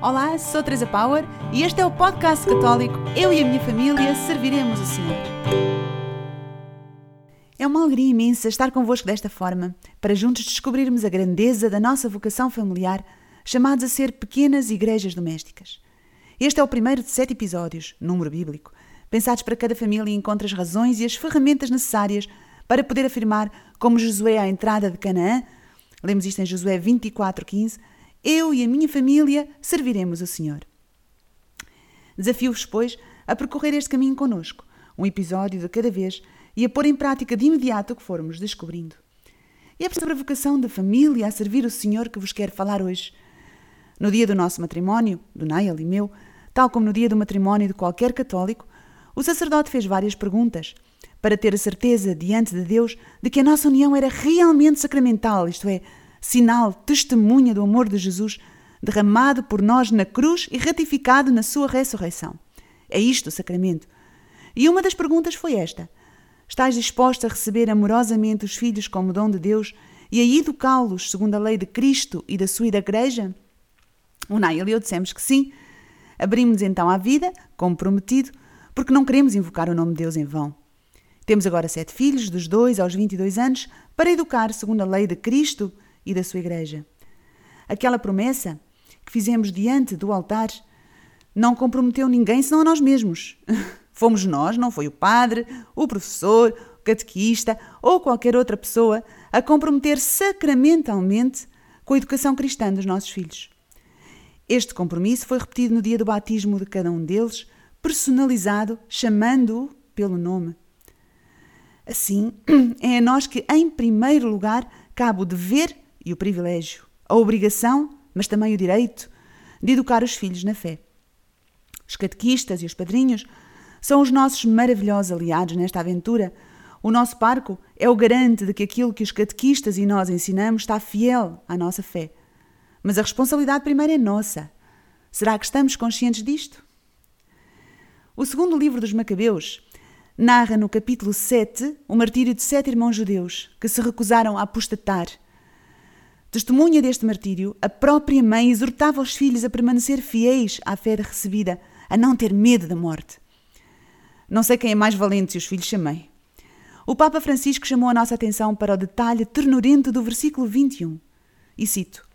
Olá, sou Teresa Power e este é o podcast católico Eu e a minha família serviremos o Senhor. É uma alegria imensa estar convosco desta forma, para juntos descobrirmos a grandeza da nossa vocação familiar, chamados a ser pequenas igrejas domésticas. Este é o primeiro de sete episódios, número bíblico, pensados para cada família e encontra as razões e as ferramentas necessárias para poder afirmar, como Josué à entrada de Canaã, lemos isto em Josué 24:15, eu e a minha família serviremos o Senhor. Desafio-vos, pois, a percorrer este caminho conosco, um episódio de cada vez, e a pôr em prática de imediato o que formos descobrindo. E é sobre a vocação da família a servir o Senhor que vos quero falar hoje. No dia do nosso matrimónio, do Nail e meu, tal como no dia do matrimónio de qualquer católico, o sacerdote fez várias perguntas para ter a certeza diante de Deus de que a nossa união era realmente sacramental, isto é, sinal, testemunha do amor de Jesus derramado por nós na cruz e ratificado na sua ressurreição. É isto o sacramento. E uma das perguntas foi esta: Estás disposta a receber amorosamente os filhos como dom de Deus e a educá-los segundo a lei de Cristo e da sua igreja? O Nail e eu dissemos que sim. Abrimos então à vida, como prometido, porque não queremos invocar o nome de Deus em vão. Temos agora sete filhos, dos 2 aos 22 anos, para educar segundo a lei de Cristo e da sua Igreja. Aquela promessa que fizemos diante do altar não comprometeu ninguém senão a nós mesmos. Fomos nós, não foi o padre, o professor, o catequista ou qualquer outra pessoa a comprometer sacramentalmente com a educação cristã dos nossos filhos. Este compromisso foi repetido no dia do batismo de cada um deles, personalizado, chamando-o pelo nome. Assim, é a nós que, em primeiro lugar, cabe o dever e o privilégio, a obrigação, mas também o direito, de educar os filhos na fé. Os catequistas e os padrinhos são os nossos maravilhosos aliados nesta aventura. O nosso parco é o garante de que aquilo que os catequistas e nós ensinamos está fiel à nossa fé. Mas a responsabilidade primeiro é nossa. Será que estamos conscientes disto? O segundo livro dos Macabeus narra no capítulo 7 o martírio de sete irmãos judeus que se recusaram a apostatar Testemunha deste martírio, a própria mãe exortava os filhos a permanecer fiéis à fé recebida, a não ter medo da morte. Não sei quem é mais valente se os filhos chamei. O Papa Francisco chamou a nossa atenção para o detalhe ternurento do versículo 21. E cito: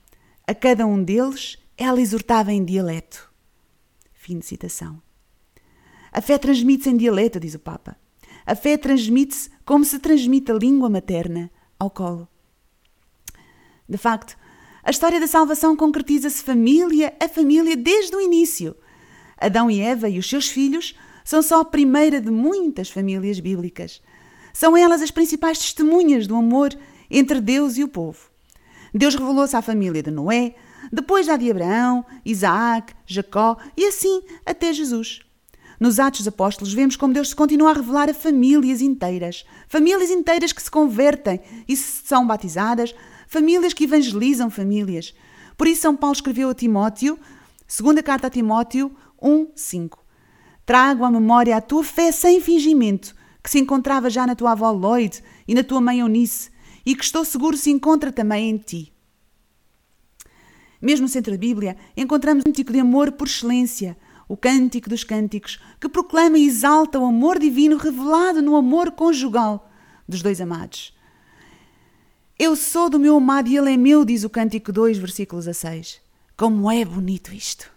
A cada um deles ela exortava em dialeto. Fim de citação. A fé transmite-se em dialeto, diz o Papa. A fé transmite-se como se transmite a língua materna ao colo. De facto, a história da salvação concretiza-se família a família desde o início. Adão e Eva e os seus filhos são só a primeira de muitas famílias bíblicas. São elas as principais testemunhas do amor entre Deus e o povo. Deus revelou-se à família de Noé, depois já de Abraão, Isaac, Jacó e assim até Jesus. Nos Atos dos Apóstolos vemos como Deus se continua a revelar a famílias inteiras, famílias inteiras que se convertem e são batizadas, famílias que evangelizam famílias. Por isso, São Paulo escreveu a Timóteo, segunda carta a Timóteo 1, 5. Trago à memória a tua fé sem fingimento, que se encontrava já na tua avó Lloyd e na tua mãe Eunice, e que estou seguro se encontra também em ti. Mesmo no centro da Bíblia, encontramos um cântico de amor por excelência, o Cântico dos Cânticos, que proclama e exalta o amor divino revelado no amor conjugal dos dois amados. Eu sou do meu amado e ele é meu, diz o Cântico 2, versículos a 6. Como é bonito isto!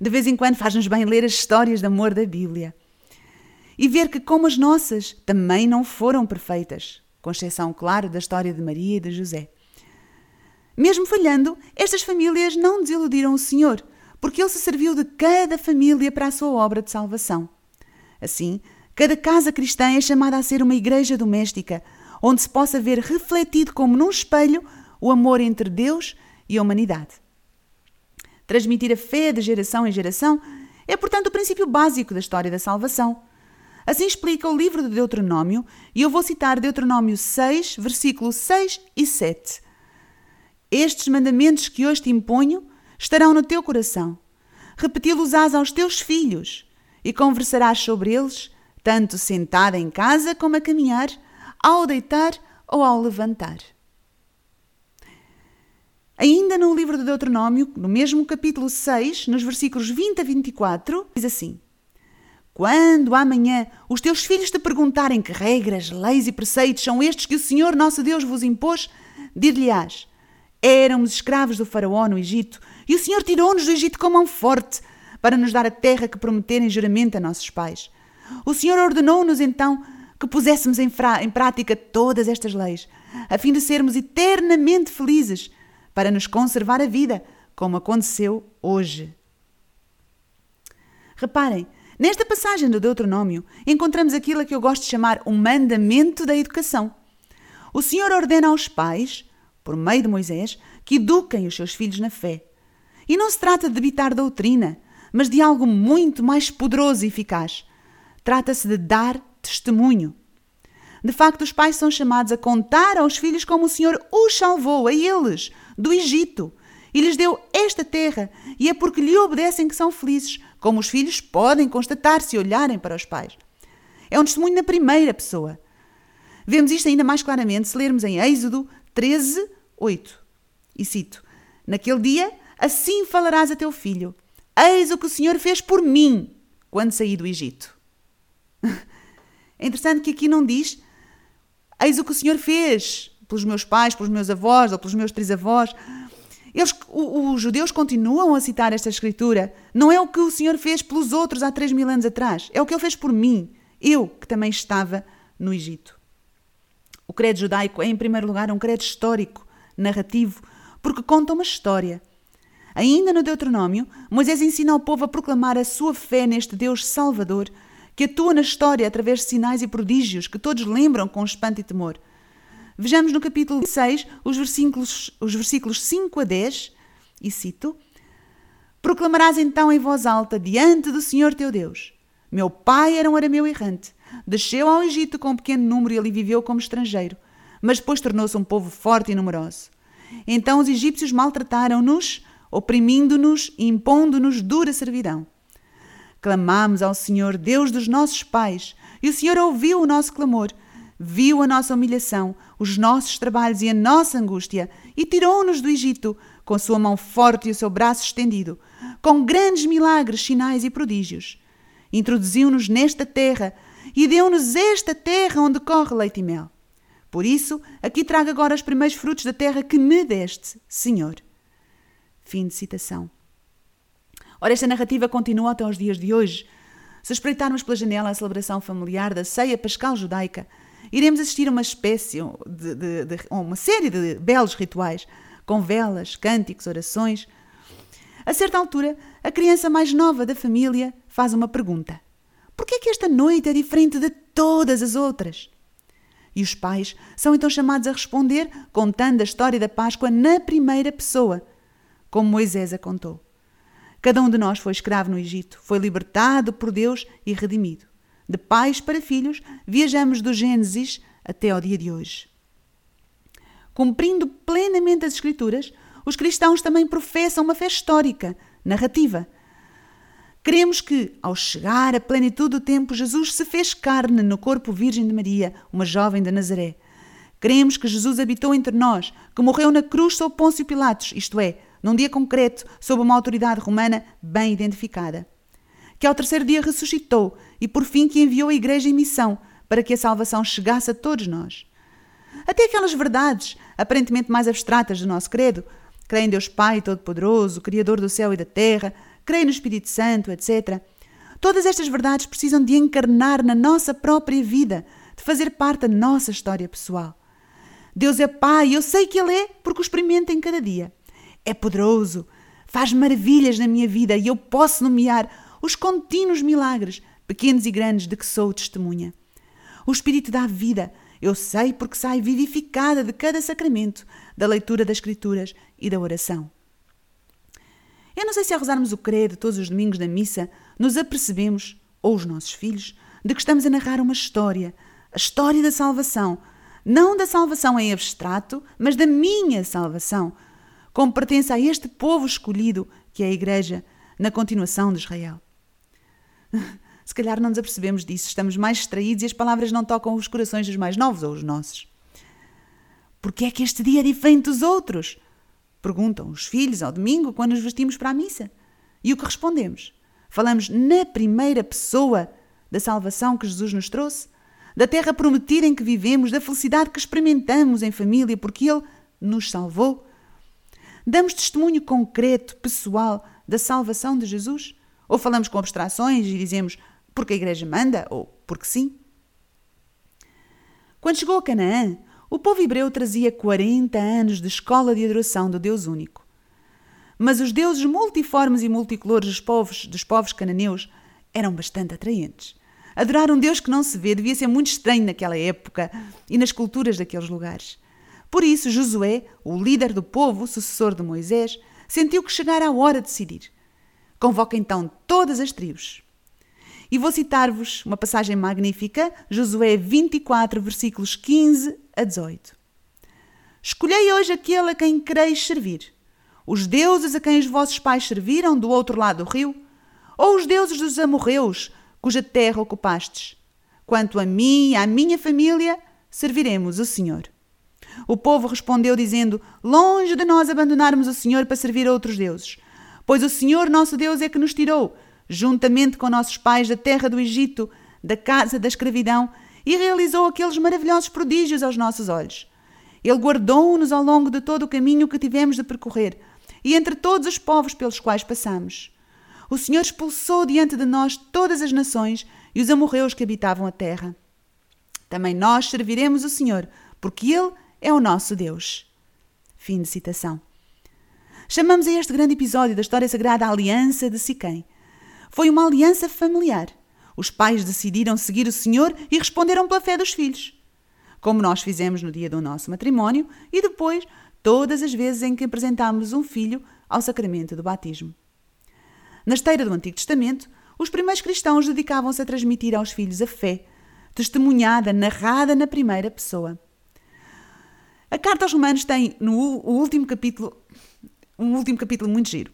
De vez em quando faz-nos bem ler as histórias de amor da Bíblia e ver que, como as nossas, também não foram perfeitas, com exceção, claro, da história de Maria e de José. Mesmo falhando, estas famílias não desiludiram o Senhor, porque ele se serviu de cada família para a sua obra de salvação. Assim, cada casa cristã é chamada a ser uma igreja doméstica, onde se possa ver refletido como num espelho o amor entre Deus e a humanidade. Transmitir a fé de geração em geração é, portanto, o princípio básico da história da salvação. Assim explica o livro de Deuteronômio, e eu vou citar Deuteronômio 6, versículos 6 e 7. Estes mandamentos que hoje te imponho estarão no teu coração. Repeti-los-ás aos teus filhos, e conversarás sobre eles, tanto sentada em casa como a caminhar, ao deitar ou ao levantar. Ainda no livro de Deuteronômio, no mesmo capítulo 6, nos versículos 20 a 24, diz assim: Quando amanhã os teus filhos te perguntarem que regras, leis e preceitos são estes que o Senhor nosso Deus vos impôs, dir-lhe-ás: Éramos escravos do Faraó no Egito, e o Senhor tirou-nos do Egito com mão forte, para nos dar a terra que prometeram em juramento a nossos pais. O Senhor ordenou-nos então que puséssemos em, em prática todas estas leis, a fim de sermos eternamente felizes para nos conservar a vida, como aconteceu hoje. Reparem, nesta passagem do Deuteronômio encontramos aquilo a que eu gosto de chamar o mandamento da educação. O Senhor ordena aos pais, por meio de Moisés, que eduquem os seus filhos na fé. E não se trata de debitar doutrina, mas de algo muito mais poderoso e eficaz. Trata-se de dar testemunho. De facto, os pais são chamados a contar aos filhos como o Senhor os salvou, a eles, do Egito, e lhes deu esta terra, e é porque lhe obedecem que são felizes, como os filhos podem constatar se olharem para os pais. É um testemunho na primeira pessoa. Vemos isto ainda mais claramente se lermos em Êxodo 13, 8. E cito: Naquele dia, assim falarás a teu filho: Eis o que o Senhor fez por mim quando saí do Egito. É interessante que aqui não diz: Eis o que o Senhor fez pelos meus pais, pelos meus avós ou pelos meus trisavós. Eles, os judeus continuam a citar esta escritura. Não é o que o Senhor fez pelos outros há três mil anos atrás. É o que Ele fez por mim, eu que também estava no Egito. O credo judaico é, em primeiro lugar, um credo histórico, narrativo, porque conta uma história. Ainda no Deuteronômio, Moisés ensina ao povo a proclamar a sua fé neste Deus Salvador, que atua na história através de sinais e prodígios que todos lembram com espanto e temor. Vejamos no capítulo 6 os versículos, os versículos 5 a 10, e cito: Proclamarás então em voz alta diante do Senhor teu Deus: Meu pai era um arameu errante, desceu ao Egito com um pequeno número e ali viveu como estrangeiro, mas depois tornou-se um povo forte e numeroso. Então os egípcios maltrataram-nos, oprimindo-nos e impondo-nos dura servidão. Clamamos ao Senhor, Deus dos nossos pais, e o Senhor ouviu o nosso clamor viu a nossa humilhação, os nossos trabalhos e a nossa angústia, e tirou-nos do Egito, com sua mão forte e o seu braço estendido, com grandes milagres, sinais e prodígios. Introduziu-nos nesta terra e deu-nos esta terra onde corre leite e mel. Por isso, aqui trago agora os primeiros frutos da terra que me deste, Senhor. Fim de citação. Ora, esta narrativa continua até os dias de hoje. Se espreitarmos pela janela a celebração familiar da ceia pascal judaica, iremos assistir a uma espécie, de, de, de, uma série de belos rituais, com velas, cânticos, orações. A certa altura, a criança mais nova da família faz uma pergunta: Por que é que esta noite é diferente de todas as outras? E os pais são então chamados a responder contando a história da Páscoa na primeira pessoa, como Moisés a contou. Cada um de nós foi escravo no Egito, foi libertado por Deus e redimido. De pais para filhos, viajamos do Gênesis até ao dia de hoje. Cumprindo plenamente as Escrituras, os cristãos também professam uma fé histórica, narrativa. Queremos que, ao chegar à plenitude do tempo, Jesus se fez carne no corpo virgem de Maria, uma jovem de Nazaré. Queremos que Jesus habitou entre nós, que morreu na cruz sob Pôncio Pilatos, isto é, num dia concreto, sob uma autoridade romana bem identificada que ao terceiro dia ressuscitou e por fim que enviou a Igreja em missão para que a salvação chegasse a todos nós. Até aquelas verdades, aparentemente mais abstratas do nosso credo, creio em Deus Pai Todo-Poderoso, Criador do céu e da terra, creio no Espírito Santo, etc. Todas estas verdades precisam de encarnar na nossa própria vida, de fazer parte da nossa história pessoal. Deus é Pai, eu sei que Ele é, porque o experimento em cada dia. É poderoso, faz maravilhas na minha vida e eu posso nomear os contínuos milagres, pequenos e grandes, de que sou testemunha. O Espírito dá vida, eu sei porque sai vivificada de cada sacramento, da leitura das Escrituras e da oração. Eu não sei se ao rezarmos o credo todos os domingos da missa, nos apercebemos, ou os nossos filhos, de que estamos a narrar uma história, a história da salvação, não da salvação em abstrato, mas da minha salvação, como pertence a este povo escolhido que é a Igreja, na continuação de Israel. Se calhar não nos apercebemos disso, estamos mais distraídos e as palavras não tocam os corações dos mais novos ou os nossos. Porque é que este dia é diferente dos outros? Perguntam os filhos ao domingo quando nos vestimos para a missa. E o que respondemos? Falamos na primeira pessoa da salvação que Jesus nos trouxe, da terra prometida em que vivemos, da felicidade que experimentamos em família porque Ele nos salvou. Damos testemunho concreto, pessoal, da salvação de Jesus? Ou falamos com abstrações e dizemos porque a igreja manda ou porque sim? Quando chegou a Canaã, o povo hebreu trazia 40 anos de escola de adoração do Deus único. Mas os deuses multiformes e multicolores dos povos, dos povos cananeus eram bastante atraentes. Adorar um Deus que não se vê devia ser muito estranho naquela época e nas culturas daqueles lugares. Por isso, Josué, o líder do povo, sucessor de Moisés, sentiu que chegara a hora de decidir. Convoca então todas as tribos. E vou citar-vos uma passagem magnífica, Josué 24, versículos 15 a 18. Escolhei hoje aquele a quem quereis servir, os deuses a quem os vossos pais serviram do outro lado do rio, ou os deuses dos amorreus, cuja terra ocupastes. Quanto a mim e à minha família, serviremos o Senhor. O povo respondeu, dizendo: Longe de nós abandonarmos o Senhor para servir a outros deuses. Pois o Senhor nosso Deus é que nos tirou, juntamente com nossos pais, da terra do Egito, da casa da escravidão, e realizou aqueles maravilhosos prodígios aos nossos olhos. Ele guardou-nos ao longo de todo o caminho que tivemos de percorrer, e entre todos os povos pelos quais passamos. O Senhor expulsou diante de nós todas as nações e os amorreus que habitavam a terra. Também nós serviremos o Senhor, porque Ele é o nosso Deus. Fim de citação. Chamamos a este grande episódio da história sagrada a Aliança de Siquém. Foi uma aliança familiar. Os pais decidiram seguir o Senhor e responderam pela fé dos filhos. Como nós fizemos no dia do nosso matrimónio e depois todas as vezes em que apresentámos um filho ao sacramento do batismo. Na esteira do Antigo Testamento, os primeiros cristãos dedicavam-se a transmitir aos filhos a fé, testemunhada, narrada na primeira pessoa. Carta aos Romanos tem no último capítulo um último capítulo muito giro.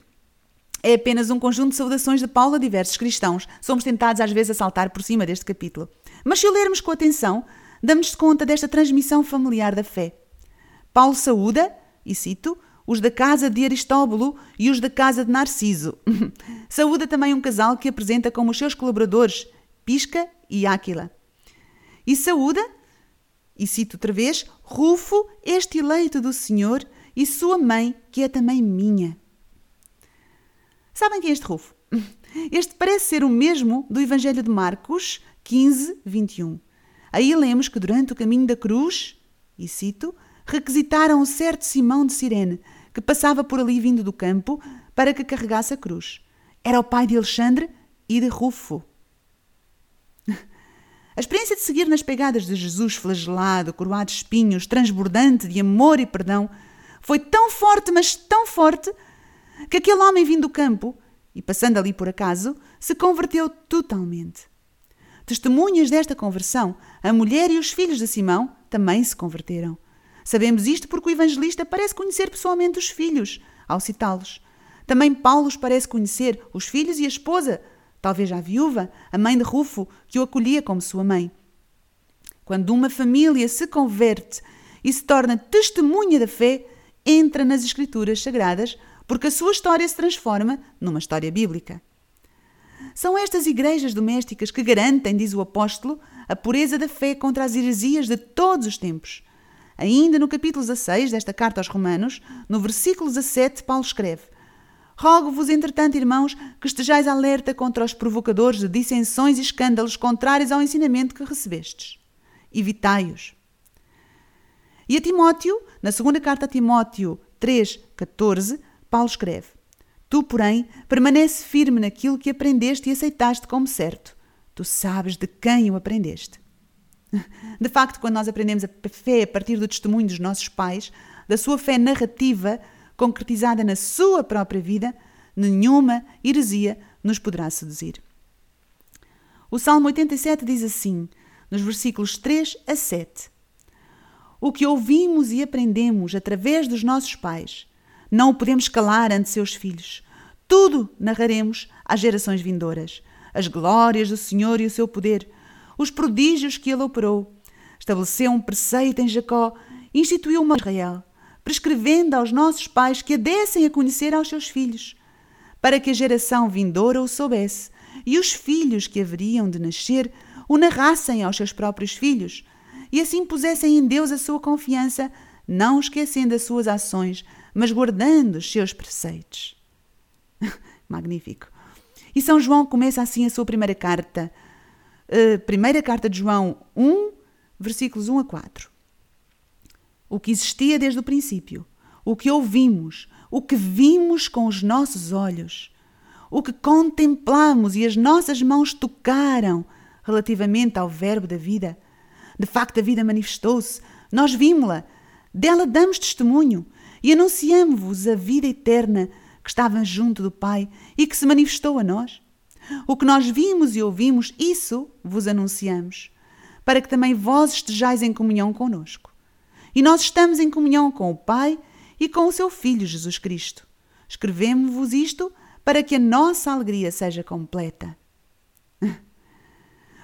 É apenas um conjunto de saudações de Paulo a diversos cristãos. Somos tentados às vezes a saltar por cima deste capítulo. Mas se o lermos com atenção, damos conta desta transmissão familiar da fé. Paulo saúda, e cito, os da casa de Aristóbulo e os da casa de Narciso. saúda também um casal que apresenta como seus colaboradores Pisca e Áquila. E saúda e cito outra vez: Rufo, este eleito do Senhor, e sua mãe, que é também minha. Sabem quem é este Rufo? Este parece ser o mesmo do Evangelho de Marcos 15, 21. Aí lemos que durante o caminho da cruz, e cito, requisitaram um certo Simão de Cirene, que passava por ali vindo do campo, para que carregasse a cruz. Era o pai de Alexandre e de Rufo. A experiência de seguir nas pegadas de Jesus flagelado, coroado de espinhos, transbordante de amor e perdão, foi tão forte, mas tão forte, que aquele homem vindo do campo, e passando ali por acaso, se converteu totalmente. Testemunhas desta conversão, a mulher e os filhos de Simão também se converteram. Sabemos isto porque o evangelista parece conhecer pessoalmente os filhos, ao citá-los. Também Paulo os parece conhecer, os filhos e a esposa, talvez a viúva, a mãe de Rufo, que o acolhia como sua mãe. Quando uma família se converte e se torna testemunha da fé, entra nas Escrituras Sagradas, porque a sua história se transforma numa história bíblica. São estas igrejas domésticas que garantem, diz o apóstolo, a pureza da fé contra as heresias de todos os tempos. Ainda no capítulo 16 desta carta aos Romanos, no versículo 17, Paulo escreve: Rogo-vos, entretanto, irmãos, que estejais alerta contra os provocadores de dissensões e escândalos contrários ao ensinamento que recebestes. Evitai-os. E a Timóteo, na segunda carta a Timóteo 3,14, Paulo escreve: Tu, porém, permanece firme naquilo que aprendeste e aceitaste como certo. Tu sabes de quem o aprendeste. De facto, quando nós aprendemos a fé a partir do testemunho dos nossos pais, da sua fé narrativa, concretizada na sua própria vida, nenhuma heresia nos poderá seduzir. O Salmo 87 diz assim, nos versículos 3 a 7: O que ouvimos e aprendemos através dos nossos pais, não o podemos calar ante seus filhos. Tudo narraremos às gerações vindouras. As glórias do Senhor e o seu poder, os prodígios que ele operou. Estabeleceu um preceito em Jacó, instituiu uma Israel prescrevendo aos nossos pais que a dessem a conhecer aos seus filhos, para que a geração vindoura o soubesse, e os filhos que haveriam de nascer o narrassem aos seus próprios filhos, e assim pusessem em Deus a sua confiança, não esquecendo as suas ações, mas guardando os seus preceitos. Magnífico. E São João começa assim a sua primeira carta. Uh, primeira carta de João 1, versículos 1 a 4. O que existia desde o princípio, o que ouvimos, o que vimos com os nossos olhos, o que contemplamos e as nossas mãos tocaram relativamente ao Verbo da vida. De facto, a vida manifestou-se, nós vimos-la, dela damos testemunho e anunciamos-vos a vida eterna que estava junto do Pai e que se manifestou a nós. O que nós vimos e ouvimos, isso vos anunciamos, para que também vós estejais em comunhão conosco. E nós estamos em comunhão com o Pai e com o seu Filho Jesus Cristo. Escrevemos-vos isto para que a nossa alegria seja completa.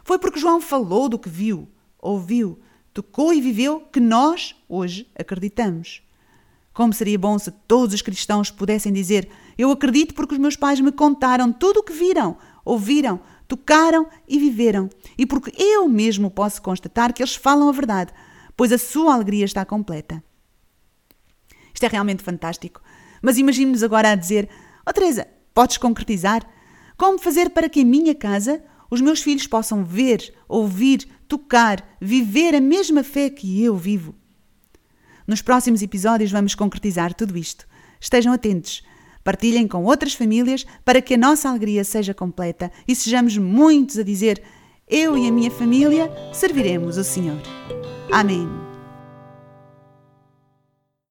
Foi porque João falou do que viu, ouviu, tocou e viveu que nós, hoje, acreditamos. Como seria bom se todos os cristãos pudessem dizer: Eu acredito porque os meus pais me contaram tudo o que viram, ouviram, tocaram e viveram, e porque eu mesmo posso constatar que eles falam a verdade, pois a sua alegria está completa. Isto é realmente fantástico. Mas imagine-nos agora a dizer: Oh Teresa, podes concretizar? Como fazer para que em minha casa os meus filhos possam ver, ouvir, tocar, viver a mesma fé que eu vivo? Nos próximos episódios vamos concretizar tudo isto. Estejam atentos. Partilhem com outras famílias para que a nossa alegria seja completa e sejamos muitos a dizer: Eu e a minha família serviremos o Senhor. Amén.